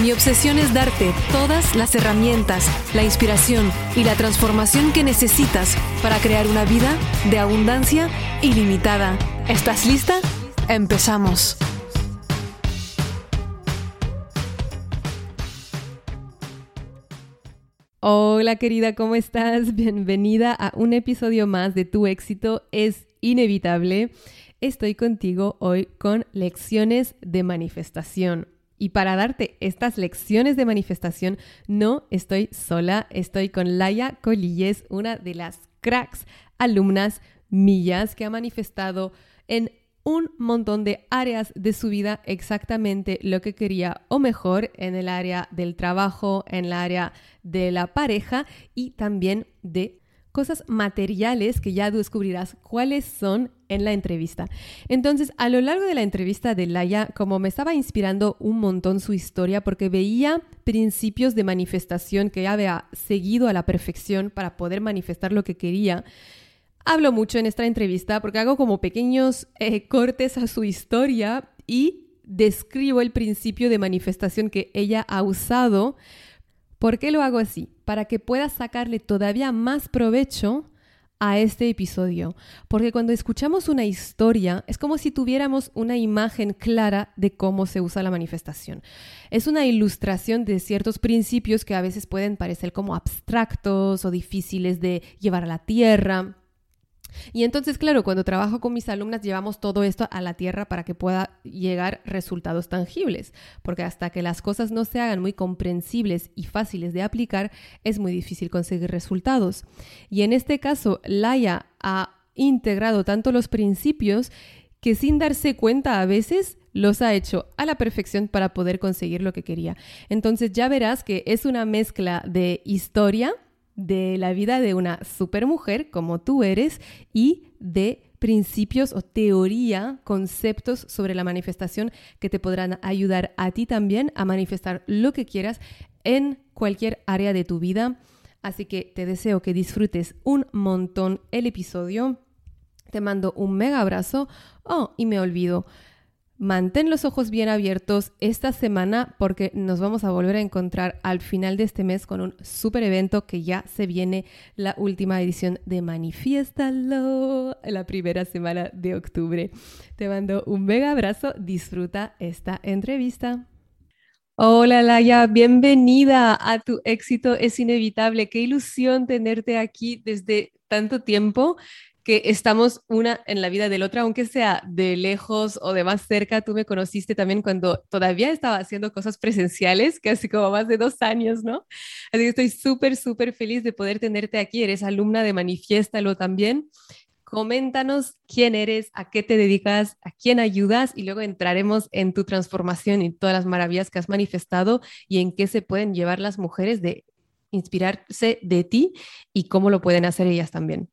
Mi obsesión es darte todas las herramientas, la inspiración y la transformación que necesitas para crear una vida de abundancia ilimitada. ¿Estás lista? Empezamos. Hola querida, ¿cómo estás? Bienvenida a un episodio más de Tu éxito es inevitable. Estoy contigo hoy con lecciones de manifestación. Y para darte estas lecciones de manifestación, no estoy sola, estoy con Laia Colilles, una de las cracks alumnas millas que ha manifestado en un montón de áreas de su vida exactamente lo que quería o mejor en el área del trabajo, en el área de la pareja y también de cosas materiales que ya descubrirás cuáles son en la entrevista. Entonces, a lo largo de la entrevista de Laia, como me estaba inspirando un montón su historia, porque veía principios de manifestación que ya había seguido a la perfección para poder manifestar lo que quería, hablo mucho en esta entrevista porque hago como pequeños eh, cortes a su historia y describo el principio de manifestación que ella ha usado. ¿Por qué lo hago así? Para que puedas sacarle todavía más provecho a este episodio, porque cuando escuchamos una historia es como si tuviéramos una imagen clara de cómo se usa la manifestación. Es una ilustración de ciertos principios que a veces pueden parecer como abstractos o difíciles de llevar a la tierra. Y entonces, claro, cuando trabajo con mis alumnas llevamos todo esto a la tierra para que pueda llegar resultados tangibles, porque hasta que las cosas no se hagan muy comprensibles y fáciles de aplicar, es muy difícil conseguir resultados. Y en este caso, Laia ha integrado tanto los principios que sin darse cuenta a veces los ha hecho a la perfección para poder conseguir lo que quería. Entonces ya verás que es una mezcla de historia, de la vida de una supermujer como tú eres y de principios o teoría, conceptos sobre la manifestación que te podrán ayudar a ti también a manifestar lo que quieras en cualquier área de tu vida. Así que te deseo que disfrutes un montón el episodio. Te mando un mega abrazo. Oh, y me olvido. Mantén los ojos bien abiertos esta semana porque nos vamos a volver a encontrar al final de este mes con un super evento que ya se viene la última edición de Manifiéstalo, la primera semana de octubre. Te mando un mega abrazo, disfruta esta entrevista. Hola Laia, bienvenida a tu éxito es inevitable. Qué ilusión tenerte aquí desde tanto tiempo estamos una en la vida del otra, aunque sea de lejos o de más cerca. Tú me conociste también cuando todavía estaba haciendo cosas presenciales, casi como más de dos años, ¿no? Así que estoy súper, súper feliz de poder tenerte aquí. Eres alumna de Manifiéstalo también. Coméntanos quién eres, a qué te dedicas, a quién ayudas y luego entraremos en tu transformación y todas las maravillas que has manifestado y en qué se pueden llevar las mujeres de inspirarse de ti y cómo lo pueden hacer ellas también.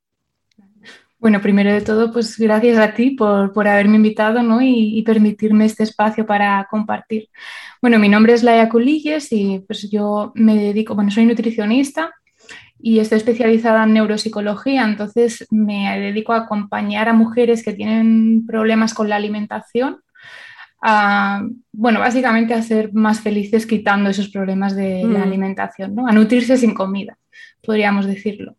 Bueno, primero de todo, pues gracias a ti por, haberme invitado ¿no? y, permitirme este espacio para compartir. Bueno, mi nombre es Laia Culilles y pues yo me dedico, bueno, soy nutricionista y estoy especializada en neuropsicología, entonces me dedico a acompañar a mujeres que tienen problemas con la alimentación, a, bueno, básicamente a ser más felices quitando esos problemas de la mm. alimentación, ¿no? a nutrirse sin comida, podríamos decirlo.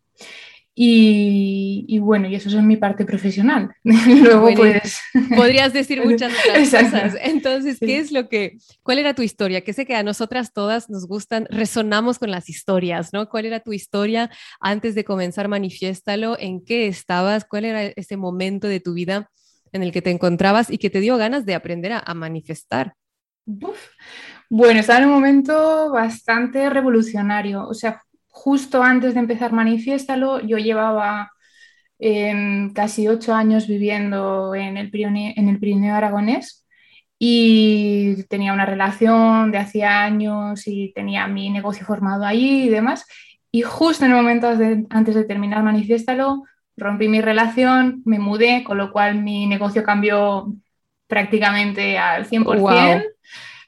Y, bueno, y eso es mi parte profesional. Luego pues... Podrías decir muchas otras cosas. Entonces, ¿qué es lo que, cuál era tu historia? Que sé que a nosotras todas nos gustan, resonamos con las historias, ¿no? ¿Cuál era tu historia antes de comenzar Manifiéstalo? ¿En qué estabas? ¿Cuál era ese momento de tu vida en el que te encontrabas y que te dio ganas de aprender a, manifestar? Bueno, estaba en un momento bastante revolucionario. O sea, justo antes de empezar Manifiéstalo, yo llevaba em, casi ocho años viviendo en el, Pirineo, aragonés y tenía una relación de hacía años y tenía mi negocio formado allí y demás. y justo en el momento antes de terminar Manifiéstalo, rompí mi relación, me mudé, con lo cual mi negocio cambió prácticamente al 100%.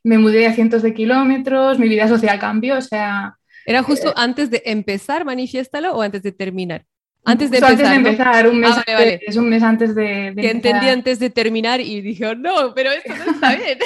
Me mudé a cientos de kilómetros, mi vida social cambió, o sea... ¿Era justo eh, antes de empezar Manifiéstalo o antes de terminar? Antes de, empezar, un mes, ah, antes, un mes antes de, que entendí antes de terminar y dije, oh, no, pero esto no está bien.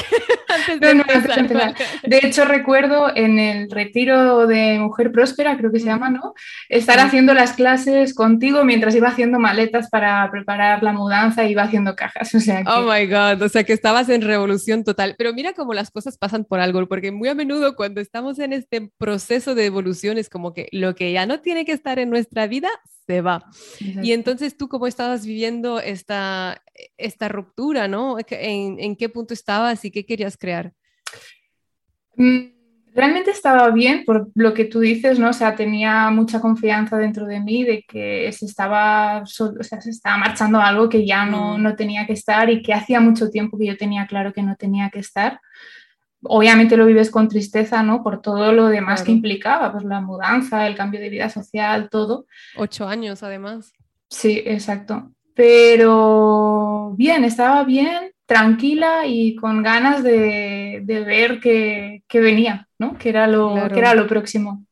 de, hecho, recuerdo en el retiro de Mujer Próspera, creo que se llama, ¿no? Estar haciendo las clases contigo mientras iba haciendo maletas para preparar la mudanza y iba haciendo cajas. O sea Oh my God, o sea que estabas en revolución total. Pero mira cómo las cosas pasan por algo, porque muy a menudo cuando estamos en este proceso de evolución es como que lo que ya no tiene que estar en nuestra vida se va. Y entonces tú cómo estabas viviendo esta, esta ruptura, ¿no? ¿En, ¿En, qué punto estabas y qué querías crear? Mm, realmente estaba bien por lo que tú dices, ¿no? O sea, tenía mucha confianza dentro de mí de que se estaba, o sea, se estaba marchando algo que ya no, mm. no tenía que estar y que hacía mucho tiempo que yo tenía claro que no tenía que estar obviamente lo vives con tristeza, ¿no? Por todo lo demás que implicaba, pues la mudanza, el cambio de vida social, todo. Ocho años, además. Sí, exacto. Pero bien, estaba bien, tranquila y con ganas de, ver que, venía, ¿no? Que era lo, que era lo próximo.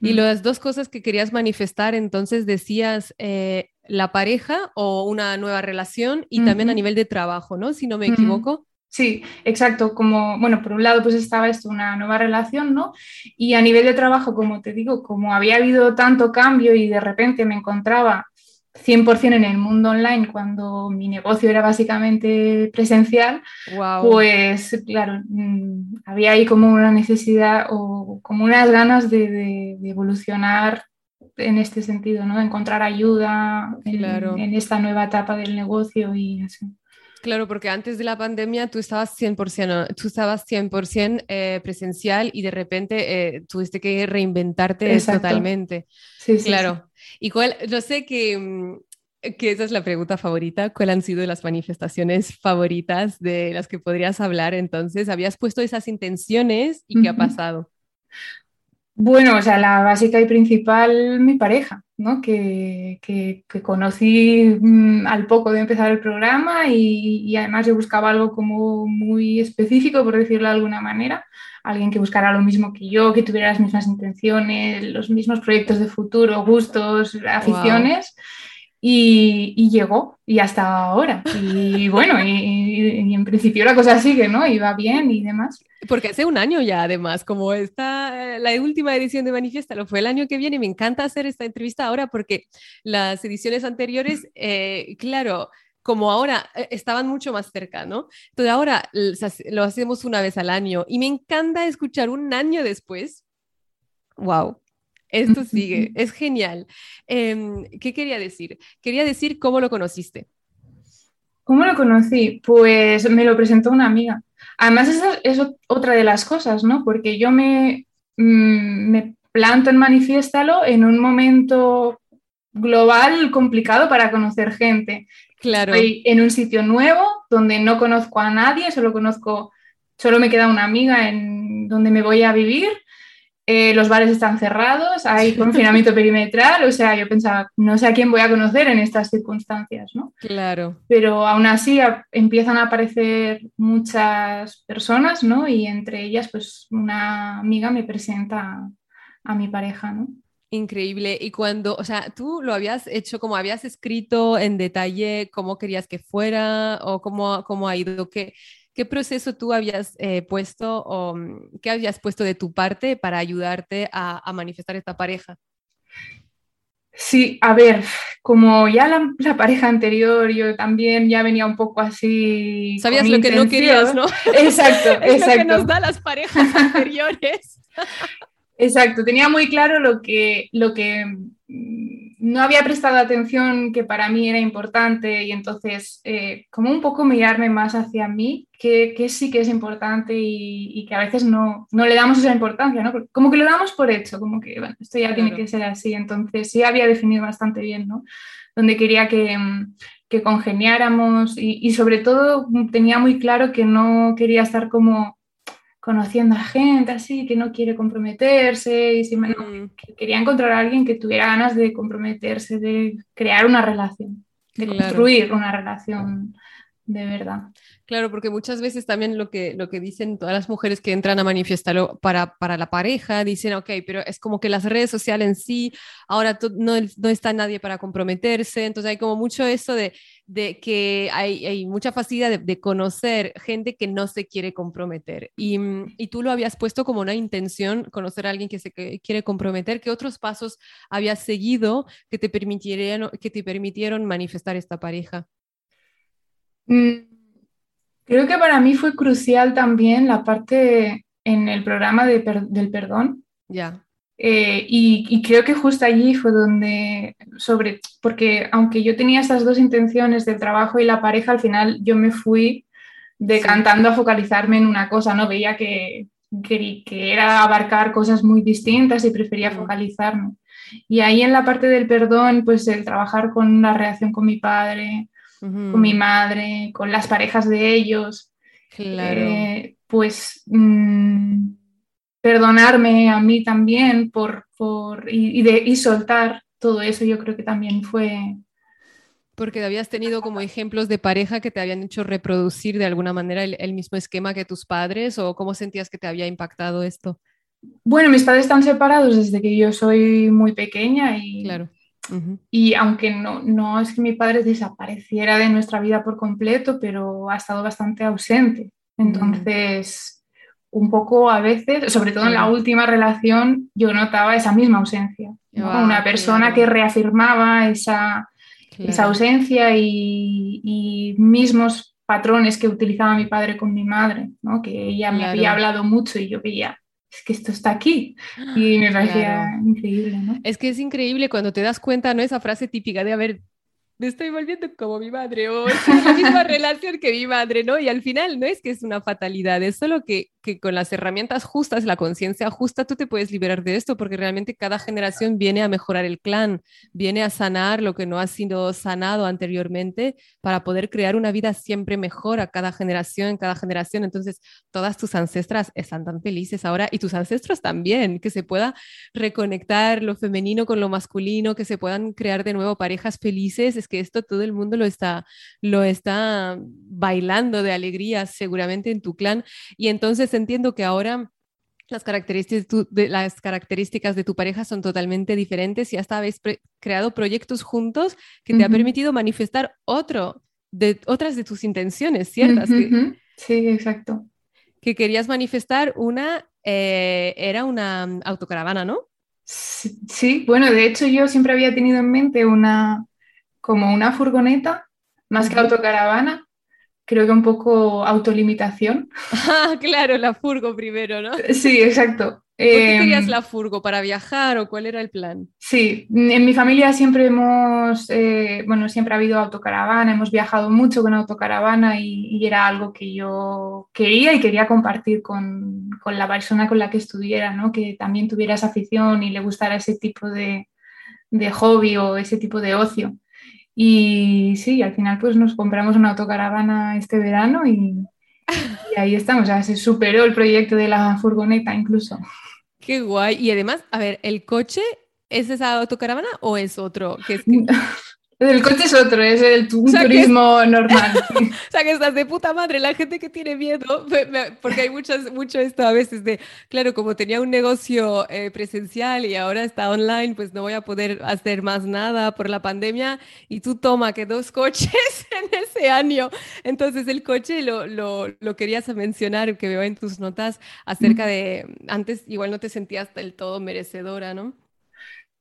Y mm. las dos cosas que querías manifestar, entonces decías eh, la pareja o una nueva relación y también a nivel de trabajo, ¿no? Si no me equivoco. Sí, exacto. Como, bueno, por un lado, pues estaba esto, una nueva relación, ¿no? Y a nivel de trabajo, como te digo, como había habido tanto cambio y de repente me encontraba 100% en el mundo online cuando mi negocio era básicamente presencial, pues claro, mm, había ahí como una necesidad o como unas ganas de, evolucionar en este sentido, ¿no? De encontrar ayuda en, en, esta nueva etapa del negocio y así. Claro, porque antes de la pandemia tú estabas 100%, tú estabas 100% eh, presencial y de repente eh, tuviste que reinventarte totalmente. Sí, sí, claro. Y cuál, yo sé que, mm, que esa es la pregunta favorita. ¿Cuáles han sido las manifestaciones favoritas de las que podrías hablar? Entonces, ¿habías puesto esas intenciones y qué ha pasado? Bueno, o sea, la básica y principal, mi pareja, ¿no? Que, que, conocí mm, al poco de empezar el programa y, y, además yo buscaba algo como muy específico, por decirlo de alguna manera, alguien que buscara lo mismo que yo, que tuviera las mismas intenciones, los mismos proyectos de futuro, gustos, aficiones. Y, llegó y hasta ahora. Y bueno, y, en principio la cosa sigue, ¿no? Va bien y demás. Porque hace un año ya, además, como está la última edición de Manifiesta, lo fue el año que viene. Me encanta hacer esta entrevista ahora porque las ediciones anteriores, eh, claro, como ahora eh, estaban mucho más cerca, ¿no? Entonces ahora lo hacemos una vez al año y me encanta escuchar un año después. ¡Wow! Esto sigue, es genial. Em, ¿Qué quería decir? Quería decir cómo lo conociste. ¿Cómo lo conocí? Pues me lo presentó una amiga. Además, esa es otra de las cosas, ¿no? Porque yo me, mm, me planto en Manifiéstalo en un momento global complicado para conocer gente. Claro. Estoy en un sitio nuevo donde no conozco a nadie, solo conozco, solo me queda una amiga en donde me voy a vivir eh, los bares están cerrados, hay confinamiento perimetral, o sea, yo pensaba, no sé a quién voy a conocer en estas circunstancias, ¿no? Claro. Pero aún así empiezan a aparecer muchas personas, ¿no? Y entre ellas, pues una amiga me presenta a mi pareja, ¿no? Increíble. Y cuando, o sea, tú lo habías hecho como habías escrito en detalle cómo querías que fuera o cómo, cómo ha ido, que ¿Qué proceso tú habías eh, puesto o mm, qué habías puesto de tu parte para ayudarte a, manifestar esta pareja? Sí, a ver, como ya la, pareja anterior, yo también ya venía un poco así. Sabías lo que no querías, ¿no? Exacto, es exacto. Lo que nos da las parejas anteriores. exacto, tenía muy claro lo que, lo que no había prestado atención que para mí era importante y entonces eh, como un poco mirarme más hacia mí, que, sí que es importante y, que a veces no, no, le damos esa importancia, ¿no? Como que lo damos por hecho, como que bueno, esto ya tiene que ser así, entonces sí había definido bastante bien, ¿no? Donde quería que, que congeniáramos y, y sobre todo tenía muy claro que no quería estar como conociendo a gente así que no quiere comprometerse y mm. quería encontrar a alguien que tuviera ganas de comprometerse, de crear una relación, de construir una relación de verdad. Claro, porque muchas veces también lo que, lo que dicen todas las mujeres que entran a manifestarlo para, para la pareja, dicen, ok, pero es como que las redes sociales en sí, ahora no, no está nadie para comprometerse, entonces hay como mucho eso de, de que hay, hay, mucha facilidad de, conocer gente que no se quiere comprometer. Y, y, tú lo habías puesto como una intención, conocer a alguien que se quiere comprometer. ¿Qué otros pasos habías seguido que te permitieron, que te permitieron manifestar esta pareja? Mm, Creo que para mí fue crucial también la parte en el programa del perdón. Ya. Eh, y, creo que justo allí fue donde, sobre, porque aunque yo tenía estas dos intenciones del trabajo y la pareja, al final yo me fui decantando a focalizarme en una cosa, ¿no? Veía que, que, que, era abarcar cosas muy distintas y prefería focalizarme. Y ahí en la parte del perdón, pues el trabajar con la reacción con mi padre, con mi madre, con las parejas de ellos. Eh, pues mm, perdonarme a mí también por, por y, de, y soltar todo eso, yo creo que también fue, porque habías tenido como ejemplos de pareja que te habían hecho reproducir de alguna manera el, el, mismo esquema que tus padres o cómo sentías que te había impactado esto? Bueno, mis padres están separados desde que yo soy muy pequeña y, claro. Y aunque no, no es que mi padre desapareciera de nuestra vida por completo, pero ha estado bastante ausente. Entonces, un poco a veces, sobre todo en la última relación, yo notaba esa misma ausencia. Una persona que reafirmaba esa, esa ausencia y, y, mismos patrones que utilizaba mi padre con mi madre, ¿no? que ella me había hablado mucho y yo veía, es que esto está aquí. Y me parecía increíble, ¿no? Es que es increíble cuando te das cuenta, ¿no? Esa frase típica de, haber me estoy volviendo como mi madre o es la misma relación que mi madre, ¿no? Y al final no es que es una fatalidad, es solo que, que con las herramientas justas, la conciencia justa, tú te puedes liberar de esto porque realmente cada generación viene a mejorar el clan, viene a sanar lo que no ha sido sanado anteriormente para poder crear una vida siempre mejor a cada generación, cada generación. Entonces, todas tus ancestras están tan felices ahora y tus ancestros también, que se pueda reconectar lo femenino con lo masculino, que se puedan crear de nuevo parejas felices que esto todo el mundo lo está, lo está bailando de alegría seguramente en tu clan. Y entonces entiendo que ahora las características, de, las características de tu pareja son totalmente diferentes y hasta habéis creado proyectos juntos que te ha permitido manifestar otro de otras de tus intenciones, ¿ciertas? Sí, exacto. Que querías manifestar una, eh, era una autocaravana, ¿no? Sí, bueno, de hecho yo siempre había tenido en mente una, como una furgoneta, más que autocaravana, creo que un poco autolimitación. Ah, claro, la furgo primero, ¿no? Sí, exacto. ¿Por qué querías em, la furgo? ¿Para viajar o cuál era el plan? Sí, en mi familia siempre hemos, eh, bueno, siempre ha habido autocaravana, hemos viajado mucho con autocaravana y, era algo que yo quería y quería compartir con, con, la persona con la que estuviera, ¿no? Que también tuviera esa afición y le gustara ese tipo de, de hobby o ese tipo de ocio. Y sí, al final pues nos compramos una autocaravana este verano y, ahí estamos, o sea, se superó el proyecto de la furgoneta incluso. Qué guay. Y además, a ver, ¿el coche es esa autocaravana o es otro? Que es El coche es otro, es el turismo normal. o sea, que estás de puta madre, la gente que tiene miedo, porque hay muchas, mucho esto a veces de, claro, como tenía un negocio eh, presencial y ahora está online, pues no voy a poder hacer más nada por la pandemia y tú toma que dos coches en ese año. Entonces el coche lo, lo, lo querías mencionar, que veo en tus notas acerca de, antes igual no te sentías del todo merecedora, ¿no?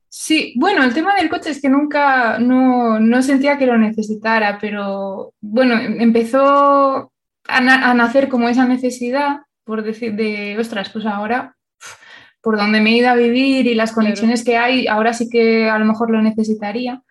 Sí, bueno, el tema del coche es que nunca, no, sentía que lo necesitara, pero bueno, empezó a, nacer como esa necesidad, por decir, de, ostras, pues ahora, por donde me he ido a vivir y las conexiones que hay, ahora sí que a lo mejor lo necesitaría.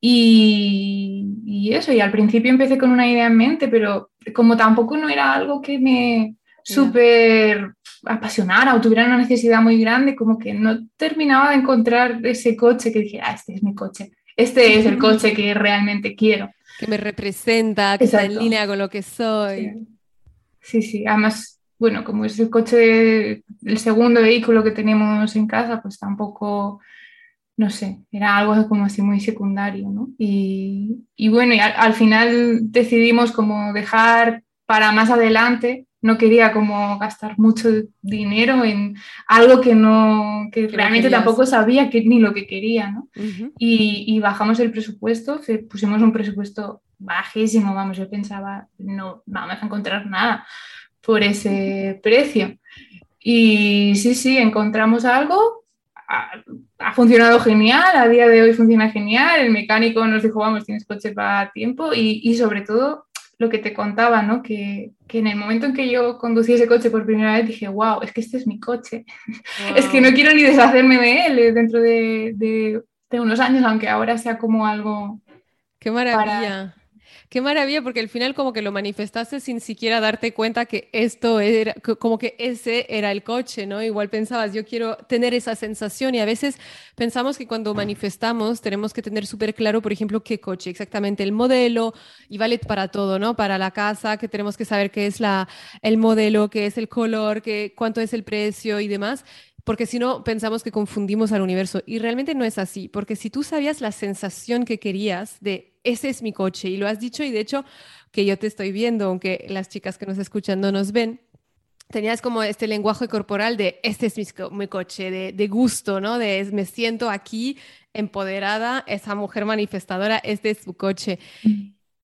Y, y, eso, y al principio empecé con una idea en mente, pero como tampoco no era algo que me súper apasionara o tuviera una necesidad muy grande, como que no terminaba de encontrar ese coche que dije, ah, este es mi coche, este es el coche que realmente quiero. Que me representa, que está en línea con lo que soy. Sí, sí, además bueno, como es el coche, el segundo vehículo que tenemos en casa, pues tampoco, no sé, era algo como así muy secundario, ¿no? Y, bueno, y al, final decidimos como dejar para más adelante, no quería como gastar mucho dinero en algo que no, que, realmente tampoco sabía que, ni lo que quería, ¿no? y, y, bajamos el presupuesto, pusimos un presupuesto bajísimo, vamos, yo pensaba, no vamos a encontrar nada por ese precio. Y sí, sí, encontramos algo, ha, funcionado genial, a día de hoy funciona genial, el mecánico nos dijo, vamos, tienes coche para tiempo y, y sobre todo lo que te contaba, ¿no? Que, que, en el momento en que yo conducí ese coche por primera vez dije, wow, es que este es mi coche, es que no quiero ni deshacerme de él dentro de, de, de unos años, aunque ahora sea como algo... Qué maravilla. Qué maravilla, porque al final como que lo manifestaste sin siquiera darte cuenta que esto era, como que ese era el coche, ¿no? Igual pensabas, yo quiero tener esa sensación y a veces pensamos que cuando manifestamos tenemos que tener súper claro, por ejemplo, qué coche, exactamente el modelo y vale para todo, ¿no? Para la casa, que tenemos que saber qué es la, el modelo, qué es el color, qué, cuánto es el precio y demás porque si no pensamos que confundimos al universo y realmente no es así, porque si tú sabías la sensación que querías de ese es mi coche y lo has dicho y de hecho que yo te estoy viendo, aunque las chicas que nos escuchan no nos ven, tenías como este lenguaje corporal de este es mi, coche, de, de, gusto, ¿no? De me siento aquí empoderada, esa mujer manifestadora, este es su coche.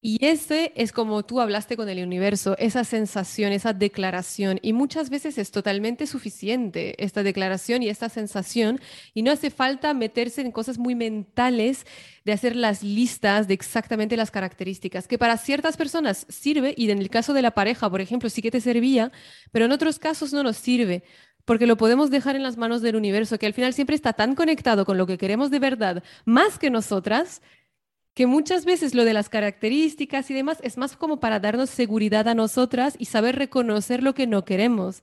Y ese es como tú hablaste con el universo, esa sensación, esa declaración. Y muchas veces es totalmente suficiente esta declaración y esta sensación. Y no hace falta meterse en cosas muy mentales de hacer las listas de exactamente las características, que para ciertas personas sirve y en el caso de la pareja, por ejemplo, sí que te servía, pero en otros casos no nos sirve porque lo podemos dejar en las manos del universo, que al final siempre está tan conectado con lo que queremos de verdad, más que nosotras, que muchas veces lo de las características y demás es más como para darnos seguridad a nosotras y saber reconocer lo que no queremos.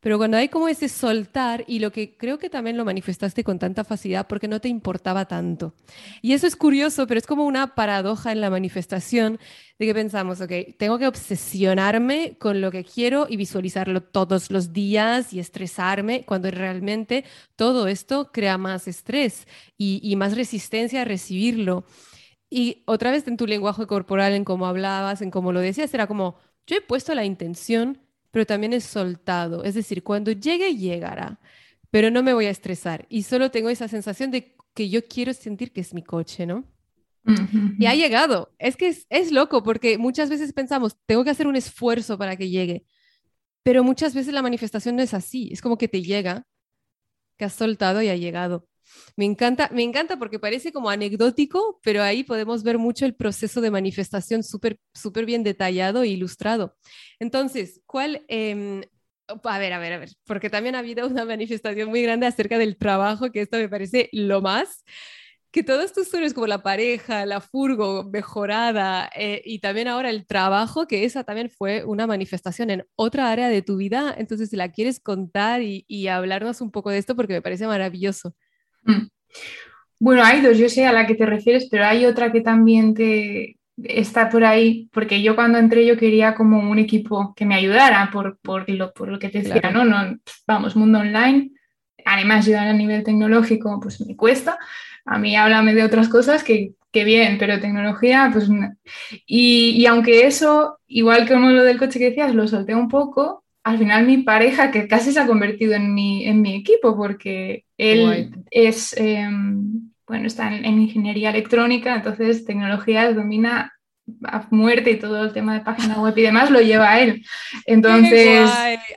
Pero cuando hay como ese soltar, y lo que creo que también lo manifestaste con tanta facilidad porque no te importaba tanto. Y eso es curioso, pero es como una paradoja en la manifestación de que pensamos, ok, tengo que obsesionarme con lo que quiero y visualizarlo todos los días y estresarme, cuando realmente todo esto crea más estrés y, y más resistencia a recibirlo. Y otra vez en tu lenguaje corporal, en cómo hablabas, en cómo lo decías, era como, yo he puesto la intención, pero también he soltado. Es decir, cuando llegue, llegará, pero no me voy a estresar. Y solo tengo esa sensación de que yo quiero sentir que es mi coche, ¿no? Y ha llegado. Es que es, es loco porque muchas veces pensamos, tengo que hacer un esfuerzo para que llegue, pero muchas veces la manifestación no es así. Es como que te llega, que has soltado y ha llegado. Me encanta, me encanta porque parece como anecdótico, pero ahí podemos ver mucho el proceso de manifestación súper súper bien detallado e ilustrado. Entonces, ¿cuál... Em, a ver, a ver, a ver, porque también ha habido una manifestación muy grande acerca del trabajo, que esto me parece lo más que todos tus sueños como la pareja, la furgo mejorada eh, y también ahora el trabajo, que esa también fue una manifestación en otra área de tu vida. Entonces, si la quieres contar y, y hablarnos un poco de esto, porque me parece maravilloso. Mm. Bueno, hay dos, yo sé a la que te refieres, pero hay otra que también te está por ahí, porque yo cuando entré yo quería como un equipo que me ayudara por, por, lo, por lo que te decía, ¿no? ¿no? Vamos, mundo online, además yo a nivel tecnológico pues me cuesta, a mí háblame de otras cosas que, que bien, pero tecnología pues y, y, aunque eso, igual que como lo del coche que decías, lo solté un poco, al final mi pareja, que casi se ha convertido en mi, en mi equipo, porque él es, em, bueno, está en, ingeniería electrónica, entonces tecnologías domina a muerte y todo el tema de página web y demás lo lleva a él. Entonces...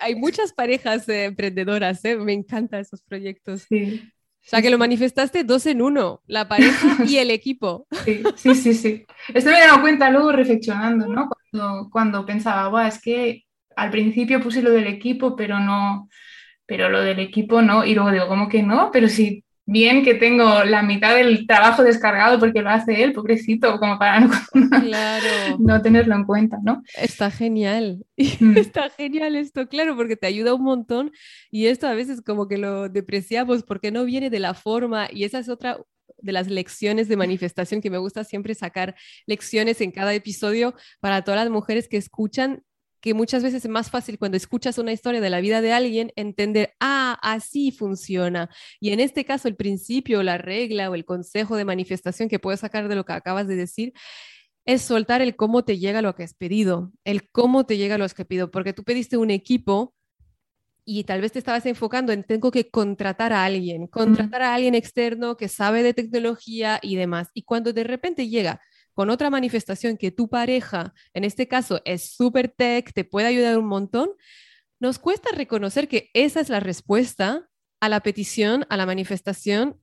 Hay muchas parejas emprendedoras, ¿eh? me encantan esos proyectos. Sí. O sea, que lo manifestaste dos en uno, la pareja y el equipo. Sí, sí, sí. sí. Esto me he dado cuenta luego reflexionando, ¿no? Cuando, cuando pensaba, es que al principio puse lo del equipo, pero no, pero lo del equipo no. Y luego digo, ¿cómo que no? Pero sí, bien que tengo la mitad del trabajo descargado porque lo hace él, pobrecito, como para no, no tenerlo en cuenta, ¿no? Está genial, mm. está genial esto, claro, porque te ayuda un montón y esto a veces como que lo depreciamos porque no viene de la forma y esa es otra de las lecciones de manifestación que me gusta siempre sacar lecciones en cada episodio para todas las mujeres que escuchan que muchas veces es más fácil cuando escuchas una historia de la vida de alguien entender, ah, así funciona. Y en este caso, el principio, la regla o el consejo de manifestación que puedes sacar de lo que acabas de decir es soltar el cómo te llega lo que has pedido, el cómo te llega lo que has pedido, porque tú pediste un equipo y tal vez te estabas enfocando en tengo que contratar a alguien, contratar a alguien externo que sabe de tecnología y demás. Y cuando de repente llega con otra manifestación que tu pareja, en este caso, es súper tech, te puede ayudar un montón, nos cuesta reconocer que esa es la respuesta a la petición, a la manifestación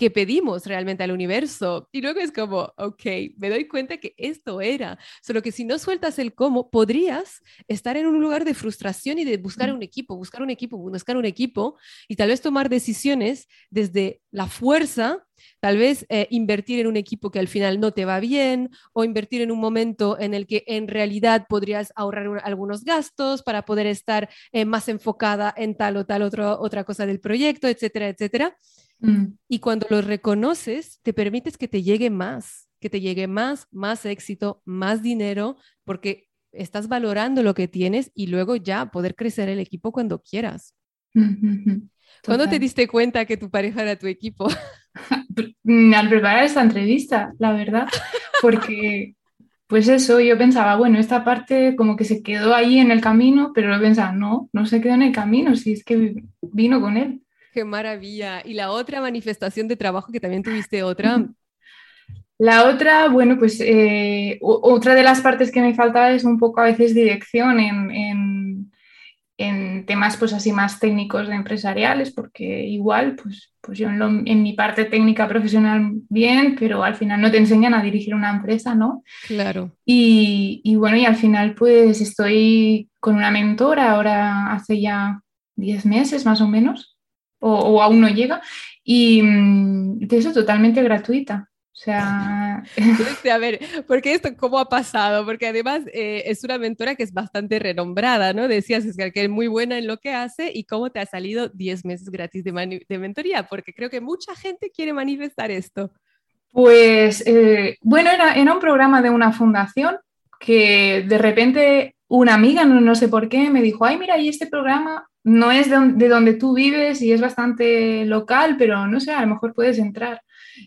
que pedimos realmente al universo. Y luego es como, ok, me doy cuenta que esto era. Solo que si no sueltas el cómo, podrías estar en un lugar de frustración y de buscar un equipo, buscar un equipo, buscar un equipo y tal vez tomar decisiones desde la fuerza tal vez eh, invertir en un equipo que al final no te va bien o invertir en un momento en el que en realidad podrías ahorrar algunos gastos para poder estar eh, más enfocada en tal o tal otra cosa del proyecto, etcétera, etcétera. Mm. Y cuando lo reconoces, te permites que te llegue más, que te llegue más, más éxito, más dinero, porque estás valorando lo que tienes y luego ya poder crecer el equipo cuando quieras. ¿Cuándo te diste cuenta que tu pareja era tu equipo? Al preparar esta entrevista, la verdad, porque pues eso, yo pensaba, bueno, esta parte como que se quedó ahí en el camino, pero luego pensaba, no, no se quedó en el camino, si es que vino con él. Qué maravilla. Y la otra manifestación de trabajo que también tuviste otra. La otra, bueno, pues eh, otra de las partes que me faltaba es un poco a veces dirección en, en, temas pues así más técnicos de empresariales, porque igual pues, pues yo en, mi parte técnica profesional bien, pero al final no te enseñan a dirigir una empresa, ¿no? Claro. Y, y bueno, y al final pues estoy con una mentora ahora hace ya 10 meses más o menos o, aún no llega. Y mm, de eso totalmente gratuita. O sea... a ver, porque esto, ¿cómo ha pasado? Porque además eh, es una mentora que es bastante renombrada, ¿no? Decías, es que es muy buena en lo que hace y cómo te ha salido 10 meses gratis de, de mentoría, porque creo que mucha gente quiere manifestar esto. Pues, eh, bueno, era, era, un programa de una fundación que de repente una amiga, no, no sé por qué, me dijo, ay, mira, y este programa no es de, donde tú vives y es bastante local, pero no sé, a lo mejor puedes entrar.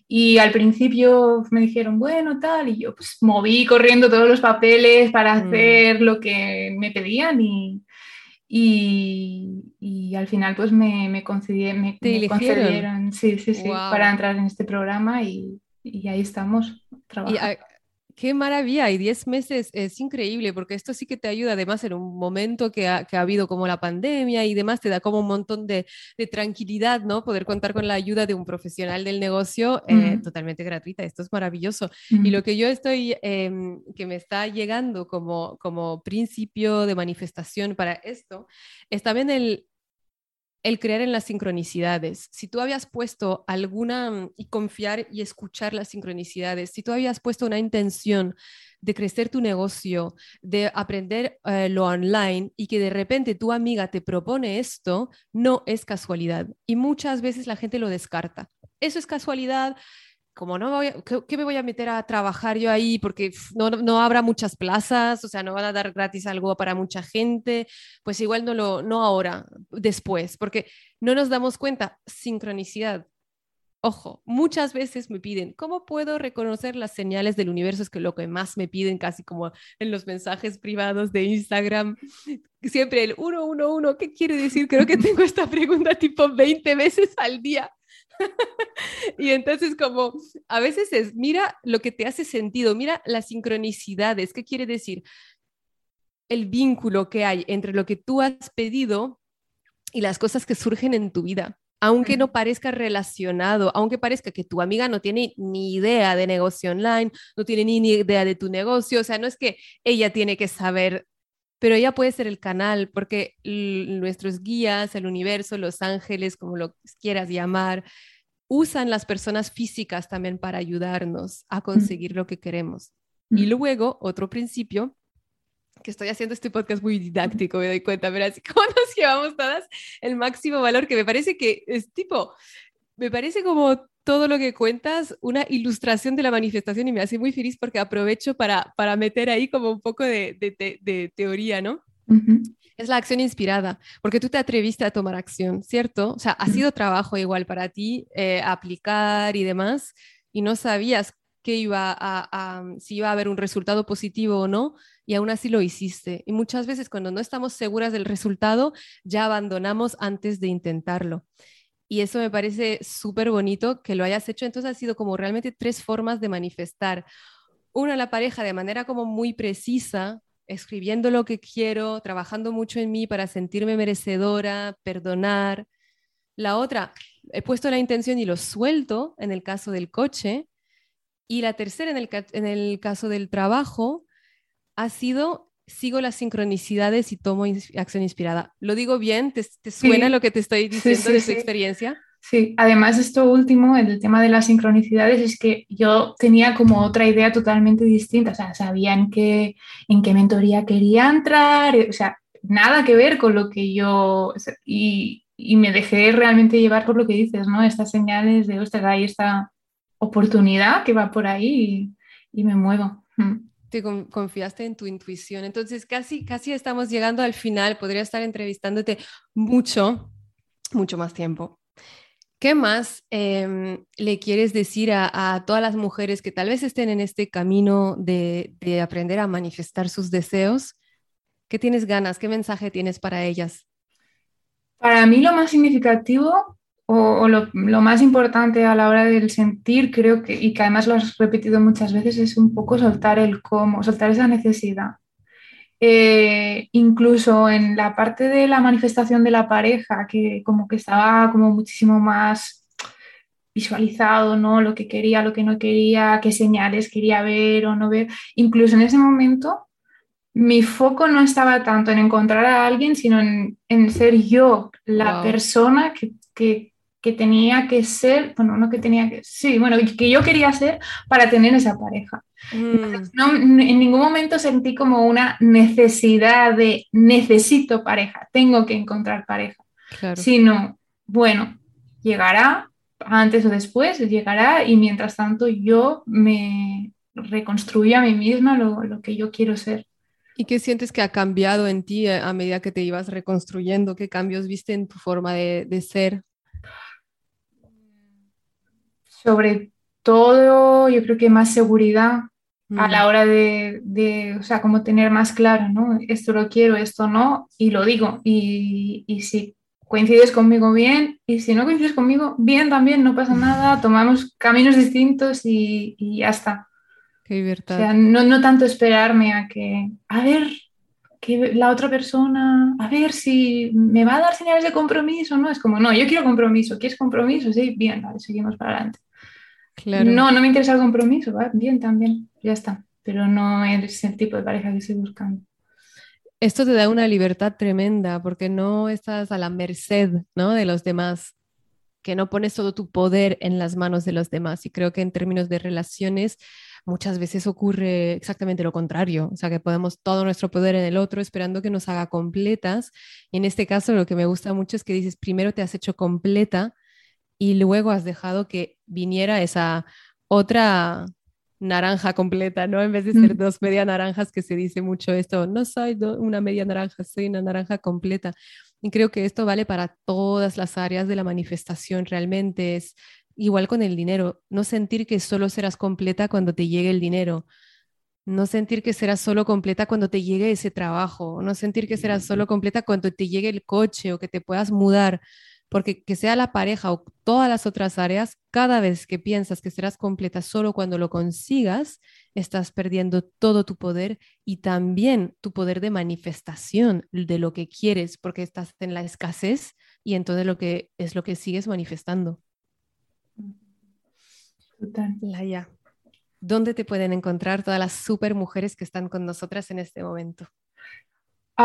Y al principio me dijeron, bueno, tal, y yo pues moví corriendo todos los papeles para mm. hacer lo que me pedían y, y, al final pues me, me, concedieron, sí, sí, sí, para entrar en este programa y, ahí estamos trabajando. Qué maravilla, y 10 meses es increíble porque esto sí que te ayuda además en un momento que ha, habido como la pandemia y demás, te da como un montón de, tranquilidad, ¿no? Poder contar con la ayuda de un profesional del negocio eh, totalmente gratuita, esto es maravilloso. Y lo que yo estoy, em, que me está llegando como, como principio de manifestación para esto, es también el, el creer en las sincronicidades. Si tú habías puesto alguna, mm, y confiar y escuchar las sincronicidades, si tú habías puesto una intención de crecer tu negocio, de aprender eh, lo online y que de repente tu amiga te propone esto, no es casualidad. Y muchas veces la gente lo descarta. Eso es casualidad, como no voy ¿qué, me voy a meter a trabajar yo ahí? Porque no, no, habrá muchas plazas, o sea, no van a dar gratis algo para mucha gente, pues igual no, lo, no ahora, después, porque no nos damos cuenta, sincronicidad. Ojo, muchas veces me piden, ¿cómo puedo reconocer las señales del universo? Es que lo que más me piden, casi como en los mensajes privados de Instagram, siempre el 111, ¿qué quiere decir? Creo que tengo esta pregunta tipo 20 veces al día. y entonces como a veces es, mira lo que te hace sentido, mira las sincronicidades, ¿qué quiere decir? El vínculo que hay entre lo que tú has pedido y las cosas que surgen en tu vida. Aunque no parezca relacionado, aunque parezca que tu amiga no tiene ni idea de negocio online, no tiene ni idea de tu negocio, o sea, no es que ella tiene que saber pero ella puede ser el canal porque nuestros guías, el universo, los ángeles, como lo quieras llamar, usan las personas físicas también para ayudarnos a conseguir lo que queremos. Y luego, otro principio, que estoy haciendo este podcast muy didáctico, me doy cuenta, pero así como nos llevamos todas el máximo valor, que me parece que es tipo, me parece como todo lo que cuentas una ilustración de la manifestación y me hace muy feliz porque aprovecho para, para meter ahí como un poco de, de, teoría, ¿no? Es la acción inspirada, porque tú te atreviste a tomar acción, ¿cierto? O sea, ha sido trabajo igual para ti eh, aplicar y demás, y no sabías que iba a, si iba a haber un resultado positivo o no, y aún así lo hiciste. Y muchas veces cuando no estamos seguras del resultado, ya abandonamos antes de intentarlo. Y eso me parece súper bonito que lo hayas hecho. Entonces ha sido como realmente tres formas de manifestar. Una, la pareja de manera como muy precisa, escribiendo lo que quiero, trabajando mucho en mí para sentirme merecedora, perdonar. La otra, he puesto la intención y lo suelto en el caso del coche. Y la tercera, en el, en el caso del trabajo, ha sido sigo las sincronicidades y tomo acción inspirada. ¿Lo digo bien? ¿Te, suena lo que te estoy diciendo de tu experiencia? Sí, además esto último, el tema de las sincronicidades, es que yo tenía como otra idea totalmente distinta, o sea, sabía en qué, en qué mentoría quería entrar, o sea, nada que ver con lo que yo, y, y me dejé realmente llevar por lo que dices, ¿no? Estas señales de, ostras, hay esta oportunidad que va por ahí y, y me muevo. Confiaste en tu intuición. Entonces, casi, casi estamos llegando al final. Podría estar entrevistándote mucho, mucho más tiempo. ¿Qué más em, le quieres decir a, todas las mujeres que tal vez estén en este camino de aprender a manifestar sus deseos? ¿Qué tienes ganas? ¿Qué mensaje tienes para ellas? Para mí lo más significativo o, lo, más importante a la hora del sentir, creo que, y que además lo has repetido muchas veces, es un poco soltar el cómo, soltar esa necesidad. Eh, incluso en la parte de la manifestación de la pareja, que como que estaba como muchísimo más visualizado, ¿no? Lo que quería, lo que no quería, qué señales quería ver o no ver. Incluso en ese momento, mi foco no estaba tanto en encontrar a alguien, sino en, en ser yo la persona que, que, que tenía que ser, bueno, no que tenía que, sí, bueno, que yo quería ser para tener esa pareja. Mm. no, en ningún momento sentí como una necesidad de necesito pareja, tengo que encontrar pareja, sino, bueno, llegará antes o después, llegará y mientras tanto yo me reconstruyo a mí misma lo, lo que yo quiero ser. ¿Y qué sientes que ha cambiado en ti a medida que te ibas reconstruyendo? ¿Qué cambios viste en tu forma de, de ser? Sobre todo, yo creo que más seguridad a la mm. hora de, o sea, como tener más claro, ¿no? Esto lo quiero, esto no, y lo digo. Y, y si coincides conmigo, bien, y si no coincides conmigo, bien también, no pasa nada, tomamos caminos distintos y, y ya está. Qué libertad. O sea, no, no tanto esperarme a que, a ver, que la otra persona, a ver si me va a dar señales de compromiso, ¿no? Es como, no, yo quiero compromiso, ¿quieres compromiso? Sí, bien, vale, seguimos para adelante. No, no me interesa el compromiso, bien también, ya está, pero no es el tipo de pareja que estoy buscando. Esto te da una libertad tremenda porque no estás a la merced ¿no? de los demás, que no pones todo tu poder en las manos de los demás. Y creo que en términos de relaciones muchas veces ocurre exactamente lo contrario, o sea, que ponemos todo nuestro poder en el otro esperando que nos haga completas. Y en este caso lo que me gusta mucho es que dices, primero te has hecho completa y luego has dejado que viniera esa otra naranja completa, ¿no? En vez de ser dos media naranjas, que se dice mucho esto, no soy una media naranja, soy una naranja completa. Y creo que esto vale para todas las áreas de la manifestación, realmente es igual con el dinero, no sentir que solo serás completa cuando te llegue el dinero, no sentir que serás solo completa cuando te llegue ese trabajo, no sentir que serás solo completa cuando te llegue el coche o que te puedas mudar, porque que sea la pareja o todas las otras áreas, cada vez que piensas que serás completa solo cuando lo consigas, estás perdiendo todo tu poder y también tu poder de manifestación de lo que quieres, porque estás en la escasez y entonces lo que es lo que sigues manifestando. Total. Laia, ¿dónde te pueden encontrar todas las super mujeres que están con nosotras en este momento?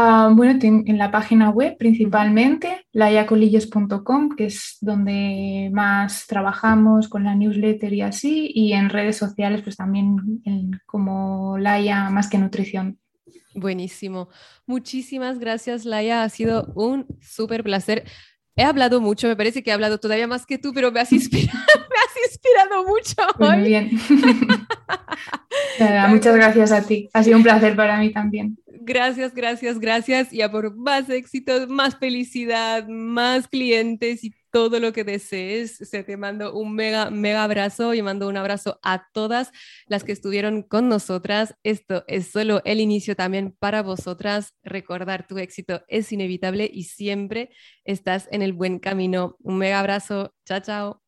Ah, bueno, en la página web principalmente, layacolillos.com, que es donde más trabajamos con la newsletter y así, y en redes sociales, pues también como Laia Más que Nutrición. Buenísimo. Muchísimas gracias, Laia. Ha sido un súper placer. He hablado mucho, me parece que he hablado todavía más que tú, pero me has inspirado, me has inspirado mucho Muy bien. muchas gracias a ti. Ha sido un placer para mí también. Gracias, gracias, gracias. Y a por más éxitos, más felicidad, más clientes y todo lo que desees. Se te mando un mega, mega abrazo y mando un abrazo a todas las que estuvieron con nosotras. Esto es solo el inicio también para vosotras. Recordar tu éxito es inevitable y siempre estás en el buen camino. Un mega abrazo. Chao, chao.